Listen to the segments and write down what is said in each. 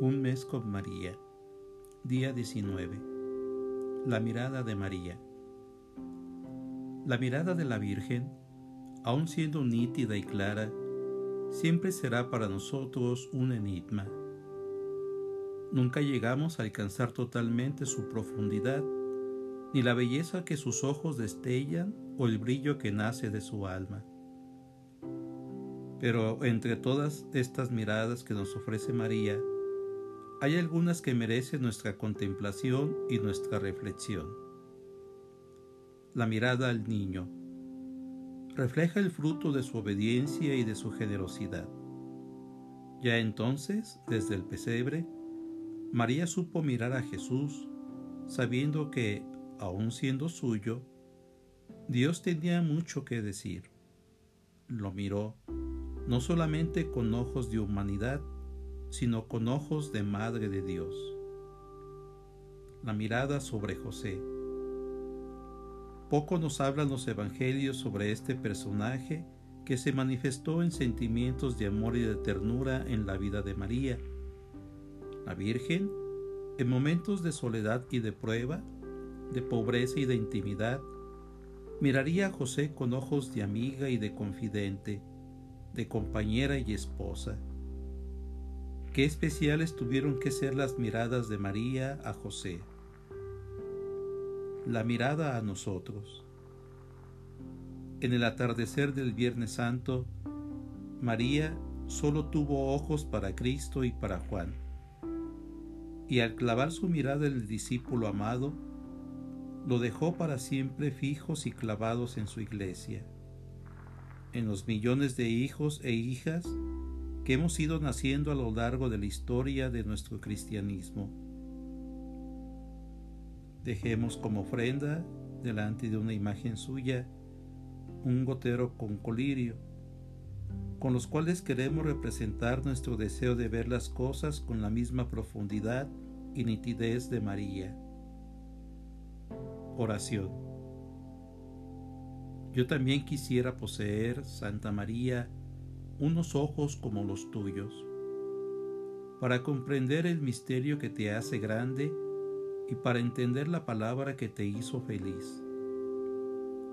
Un mes con María. Día 19. La mirada de María. La mirada de la Virgen, aun siendo nítida y clara, siempre será para nosotros un enigma. Nunca llegamos a alcanzar totalmente su profundidad, ni la belleza que sus ojos destellan o el brillo que nace de su alma. Pero entre todas estas miradas que nos ofrece María, hay algunas que merecen nuestra contemplación y nuestra reflexión. La mirada al niño refleja el fruto de su obediencia y de su generosidad. Ya entonces, desde el pesebre, María supo mirar a Jesús, sabiendo que, aun siendo suyo, Dios tenía mucho que decir. Lo miró, no solamente con ojos de humanidad, sino con ojos de Madre de Dios. La mirada sobre José. Poco nos hablan los evangelios sobre este personaje que se manifestó en sentimientos de amor y de ternura en la vida de María. La Virgen, en momentos de soledad y de prueba, de pobreza y de intimidad, miraría a José con ojos de amiga y de confidente, de compañera y esposa Qué especiales tuvieron que ser las miradas de María a José. La mirada a nosotros. En el atardecer del Viernes Santo, María solo tuvo ojos para Cristo y para Juan. Y al clavar su mirada en el discípulo amado, lo dejó para siempre fijos y clavados en su iglesia, en los millones de hijos e hijas que hemos ido naciendo a lo largo de la historia de nuestro cristianismo. Dejemos como ofrenda delante de una imagen suya un gotero con colirio, con los cuales queremos representar nuestro deseo de ver las cosas con la misma profundidad y nitidez de María. Oración. Yo también quisiera poseer, Santa María, unos ojos como los tuyos, para comprender el misterio que te hace grande y para entender la palabra que te hizo feliz.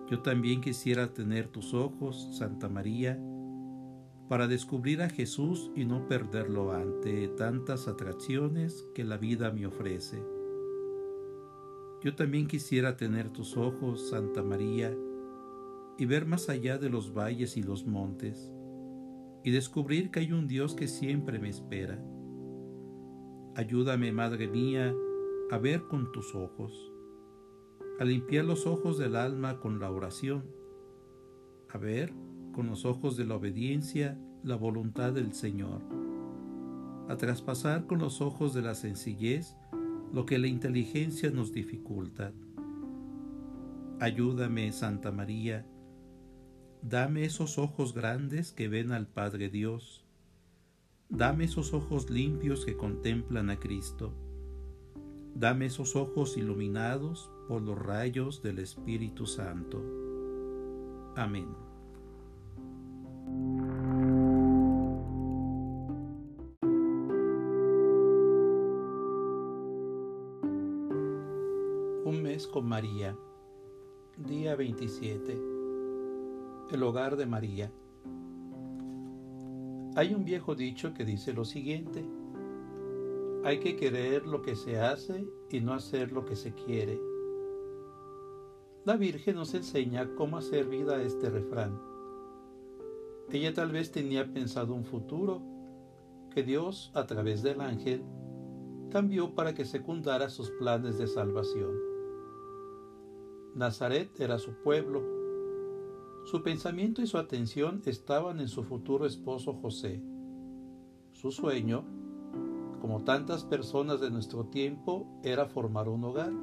Yo también quisiera tener tus ojos, Santa María, para descubrir a Jesús y no perderlo ante tantas atracciones que la vida me ofrece. Yo también quisiera tener tus ojos, Santa María, y ver más allá de los valles y los montes, y descubrir que hay un Dios que siempre me espera. Ayúdame, Madre mía, a ver con tus ojos, a limpiar los ojos del alma con la oración, a ver con los ojos de la obediencia la voluntad del Señor, a traspasar con los ojos de la sencillez lo que la inteligencia nos dificulta. Ayúdame, Santa María, Dame esos ojos grandes que ven al Padre Dios. Dame esos ojos limpios que contemplan a Cristo. Dame esos ojos iluminados por los rayos del Espíritu Santo. Amén. Un mes con María. Día 27 el hogar de María. Hay un viejo dicho que dice lo siguiente, hay que querer lo que se hace y no hacer lo que se quiere. La Virgen nos enseña cómo hacer vida a este refrán. Ella tal vez tenía pensado un futuro que Dios, a través del ángel, cambió para que secundara sus planes de salvación. Nazaret era su pueblo, su pensamiento y su atención estaban en su futuro esposo José. Su sueño, como tantas personas de nuestro tiempo, era formar un hogar.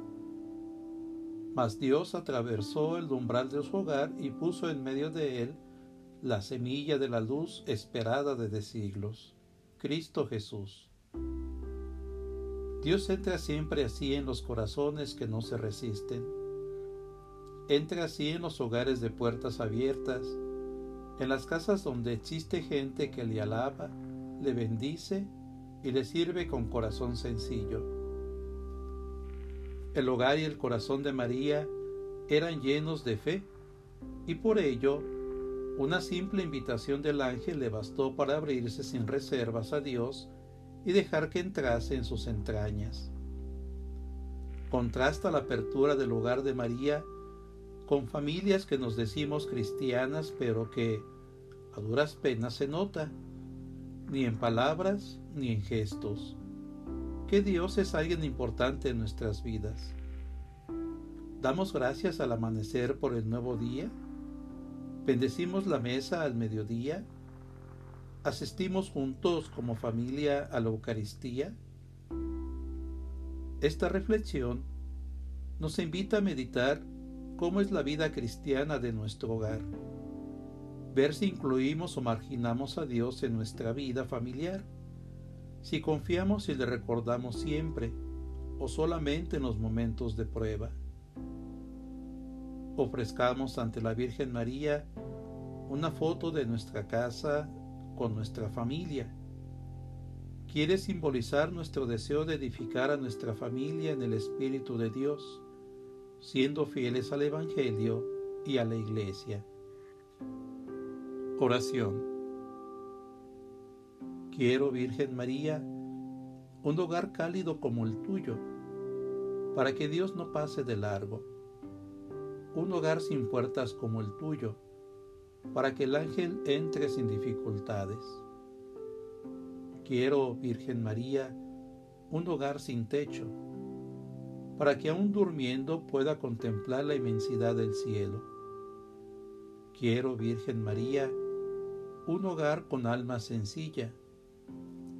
Mas Dios atravesó el umbral de su hogar y puso en medio de él la semilla de la luz esperada desde siglos, Cristo Jesús. Dios entra siempre así en los corazones que no se resisten entre así en los hogares de puertas abiertas, en las casas donde existe gente que le alaba, le bendice y le sirve con corazón sencillo. El hogar y el corazón de María eran llenos de fe y por ello una simple invitación del ángel le bastó para abrirse sin reservas a Dios y dejar que entrase en sus entrañas. Contrasta la apertura del hogar de María con familias que nos decimos cristianas pero que a duras penas se nota, ni en palabras ni en gestos, que Dios es alguien importante en nuestras vidas. Damos gracias al amanecer por el nuevo día Bendecimos la mesa al mediodía. Asistimos juntos como familia a la Eucaristía. Esta reflexión nos invita a meditar cómo es la vida cristiana de nuestro hogar, ver si incluimos o marginamos a Dios en nuestra vida familiar, si confiamos y le recordamos siempre o solamente en los momentos de prueba. Ofrezcamos ante la Virgen María una foto de nuestra casa con nuestra familia. Quiere simbolizar nuestro deseo de edificar a nuestra familia en el Espíritu de Dios, siendo fieles al Evangelio y a la Iglesia. Oración. Quiero, Virgen María, un hogar cálido como el tuyo, para que Dios no pase de largo un hogar sin puertas como el tuyo, para que el ángel entre sin dificultades. Quiero, Virgen María, un hogar sin techo, para que aún durmiendo pueda contemplar la inmensidad del cielo. Quiero, Virgen María, un hogar con alma sencilla,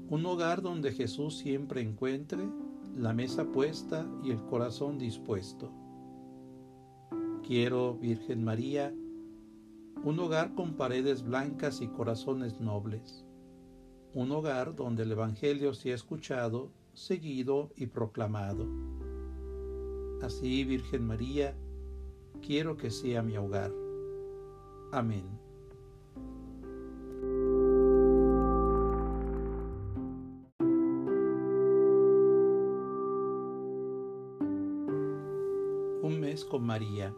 un hogar donde Jesús siempre encuentre la mesa puesta y el corazón dispuesto. Quiero, Virgen María, un hogar con paredes blancas y corazones nobles, un hogar donde el Evangelio sea escuchado, seguido y proclamado. Así, Virgen María, quiero que sea mi hogar. Amén. Un mes con María.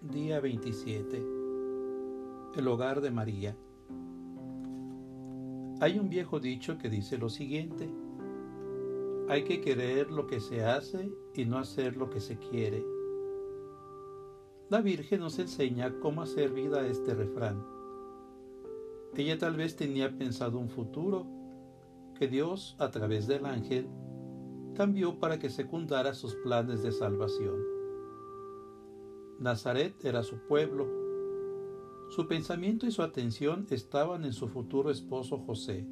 Día 27. El hogar de María. Hay un viejo dicho que dice lo siguiente. Hay que querer lo que se hace y no hacer lo que se quiere. La Virgen nos enseña cómo hacer vida a este refrán. Ella tal vez tenía pensado un futuro que Dios, a través del ángel, cambió para que secundara sus planes de salvación. Nazaret era su pueblo. Su pensamiento y su atención estaban en su futuro esposo José.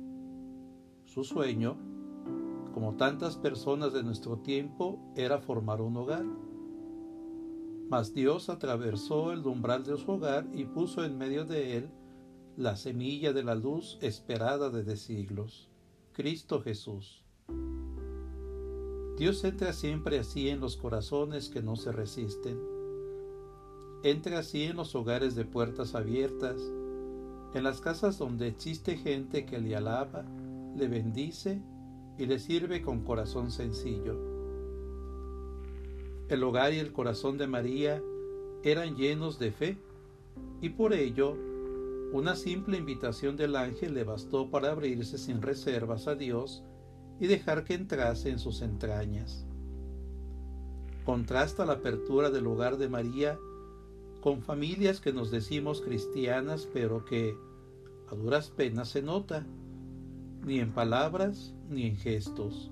Su sueño, como tantas personas de nuestro tiempo, era formar un hogar. Mas Dios atravesó el umbral de su hogar y puso en medio de él la semilla de la luz esperada desde siglos, Cristo Jesús. Dios entra siempre así en los corazones que no se resisten Entra así en los hogares de puertas abiertas, en las casas donde existe gente que le alaba, le bendice y le sirve con corazón sencillo. El hogar y el corazón de María eran llenos de fe y por ello una simple invitación del ángel le bastó para abrirse sin reservas a Dios y dejar que entrase en sus entrañas. Contrasta la apertura del hogar de María con familias que nos decimos cristianas, pero que a duras penas se nota, ni en palabras ni en gestos,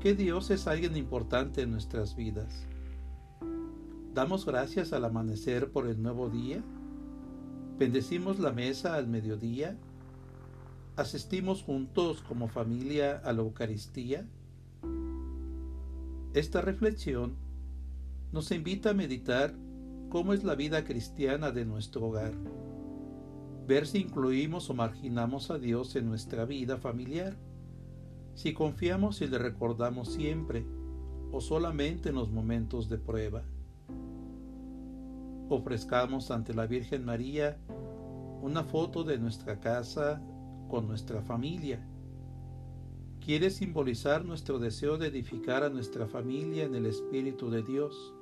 que Dios es alguien importante en nuestras vidas. Damos gracias al amanecer por el nuevo día, bendecimos la mesa al mediodía, asistimos juntos como familia a la Eucaristía. Esta reflexión nos invita a meditar cómo es la vida cristiana de nuestro hogar, ver si incluimos o marginamos a Dios en nuestra vida familiar, si confiamos y le recordamos siempre o solamente en los momentos de prueba. Ofrezcamos ante la Virgen María una foto de nuestra casa con nuestra familia. quiere simbolizar nuestro deseo de edificar a nuestra familia en el Espíritu de Dios,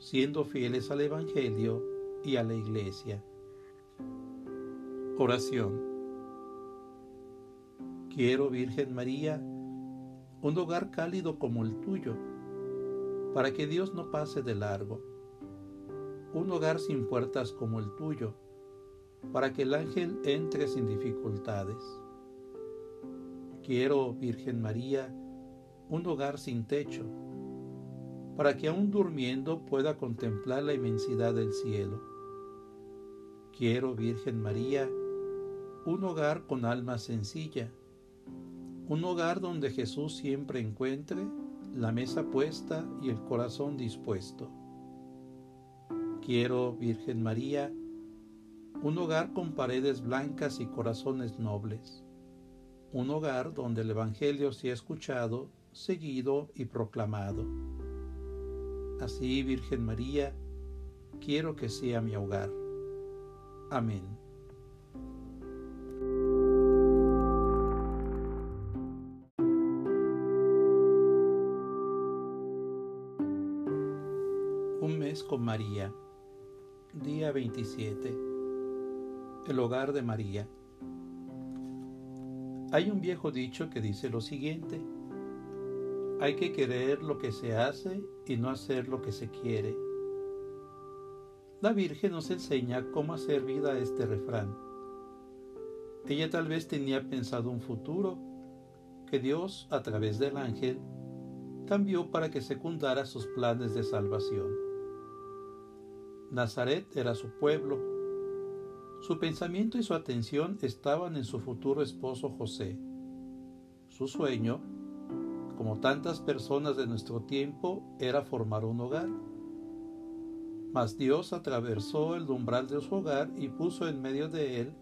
siendo fieles al Evangelio y a la Iglesia. Oración. Quiero, Virgen María, un hogar cálido como el tuyo, para que Dios no pase de largo. Un hogar sin puertas como el tuyo, para que el ángel entre sin dificultades. Quiero, Virgen María, un hogar sin techo, para que aún durmiendo pueda contemplar la inmensidad del cielo. Quiero, Virgen María, un hogar con alma sencilla, un hogar donde Jesús siempre encuentre la mesa puesta y el corazón dispuesto. Quiero, Virgen María, un hogar con paredes blancas y corazones nobles un hogar donde el Evangelio sea escuchado, seguido y proclamado. Así, Virgen María, quiero que sea mi hogar. Amén. Un mes con María. Día 27. El hogar de María. Hay un viejo dicho que dice lo siguiente, hay que querer lo que se hace y no hacer lo que se quiere. La Virgen nos enseña cómo hacer vida a este refrán. Ella tal vez tenía pensado un futuro que Dios, a través del ángel, cambió para que secundara sus planes de salvación. Nazaret era su pueblo, su pensamiento y su atención estaban en su futuro esposo José. Su sueño, como tantas personas de nuestro tiempo, era formar un hogar. Mas Dios atravesó el umbral de su hogar y puso en medio de él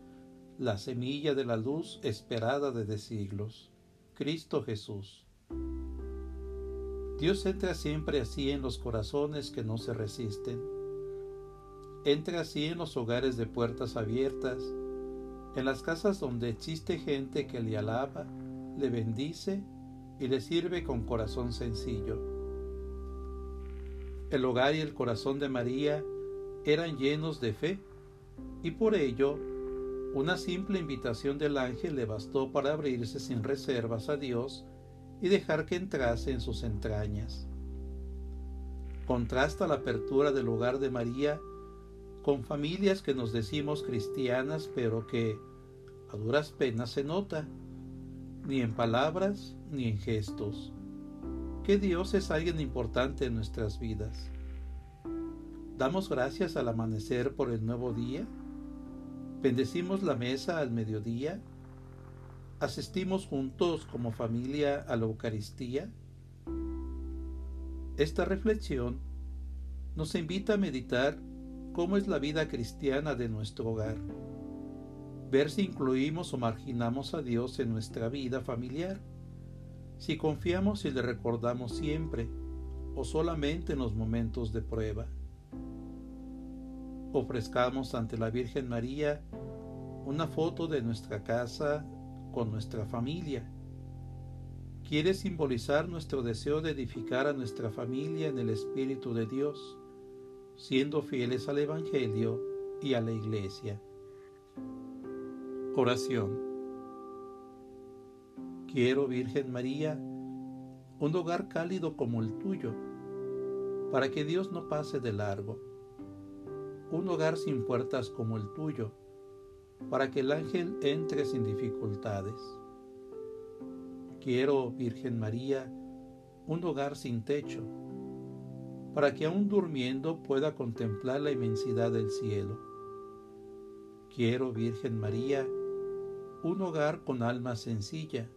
la semilla de la luz esperada desde siglos, Cristo Jesús. Dios entra siempre así en los corazones que no se resisten Entra así en los hogares de puertas abiertas, en las casas donde existe gente que le alaba, le bendice y le sirve con corazón sencillo. El hogar y el corazón de María eran llenos de fe y por ello una simple invitación del ángel le bastó para abrirse sin reservas a Dios y dejar que entrase en sus entrañas. Contrasta la apertura del hogar de María con familias que nos decimos cristianas, pero que a duras penas se nota, ni en palabras ni en gestos, que Dios es alguien importante en nuestras vidas. Damos gracias al amanecer por el nuevo día, bendecimos la mesa al mediodía, asistimos juntos como familia a la Eucaristía. Esta reflexión nos invita a meditar cómo es la vida cristiana de nuestro hogar, ver si incluimos o marginamos a Dios en nuestra vida familiar, si confiamos y le recordamos siempre o solamente en los momentos de prueba. Ofrezcamos ante la Virgen María una foto de nuestra casa con nuestra familia. Quiere simbolizar nuestro deseo de edificar a nuestra familia en el Espíritu de Dios siendo fieles al Evangelio y a la Iglesia. Oración. Quiero, Virgen María, un hogar cálido como el tuyo, para que Dios no pase de largo. Un hogar sin puertas como el tuyo, para que el ángel entre sin dificultades. Quiero, Virgen María, un hogar sin techo, para que aún durmiendo pueda contemplar la inmensidad del cielo. Quiero, Virgen María, un hogar con alma sencilla,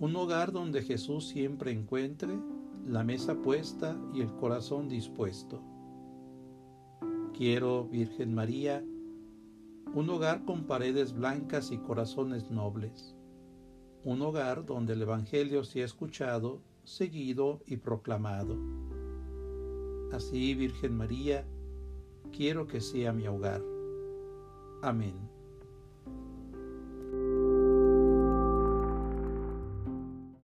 un hogar donde Jesús siempre encuentre la mesa puesta y el corazón dispuesto. Quiero, Virgen María, un hogar con paredes blancas y corazones nobles, un hogar donde el Evangelio sea escuchado, seguido y proclamado. Así, Virgen María, quiero que sea mi hogar. Amén.